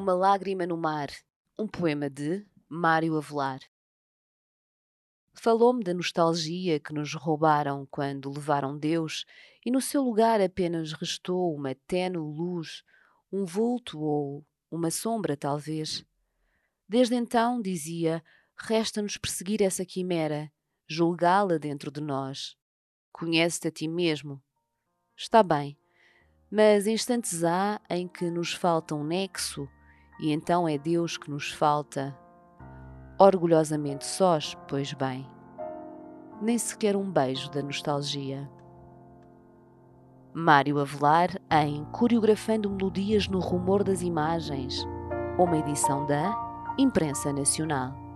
uma lágrima no mar, um poema de Mário Avelar. Falou-me da nostalgia que nos roubaram quando levaram Deus e no seu lugar apenas restou uma tênue luz, um vulto ou uma sombra, talvez. Desde então, dizia, resta-nos perseguir essa quimera, julgá-la dentro de nós. Conhece-te a ti mesmo. Está bem, mas instantes há em que nos falta um nexo e então é Deus que nos falta. Orgulhosamente sós, pois bem. Nem sequer um beijo da nostalgia. Mário Avelar em Coreografando Melodias no Rumor das Imagens, uma edição da Imprensa Nacional.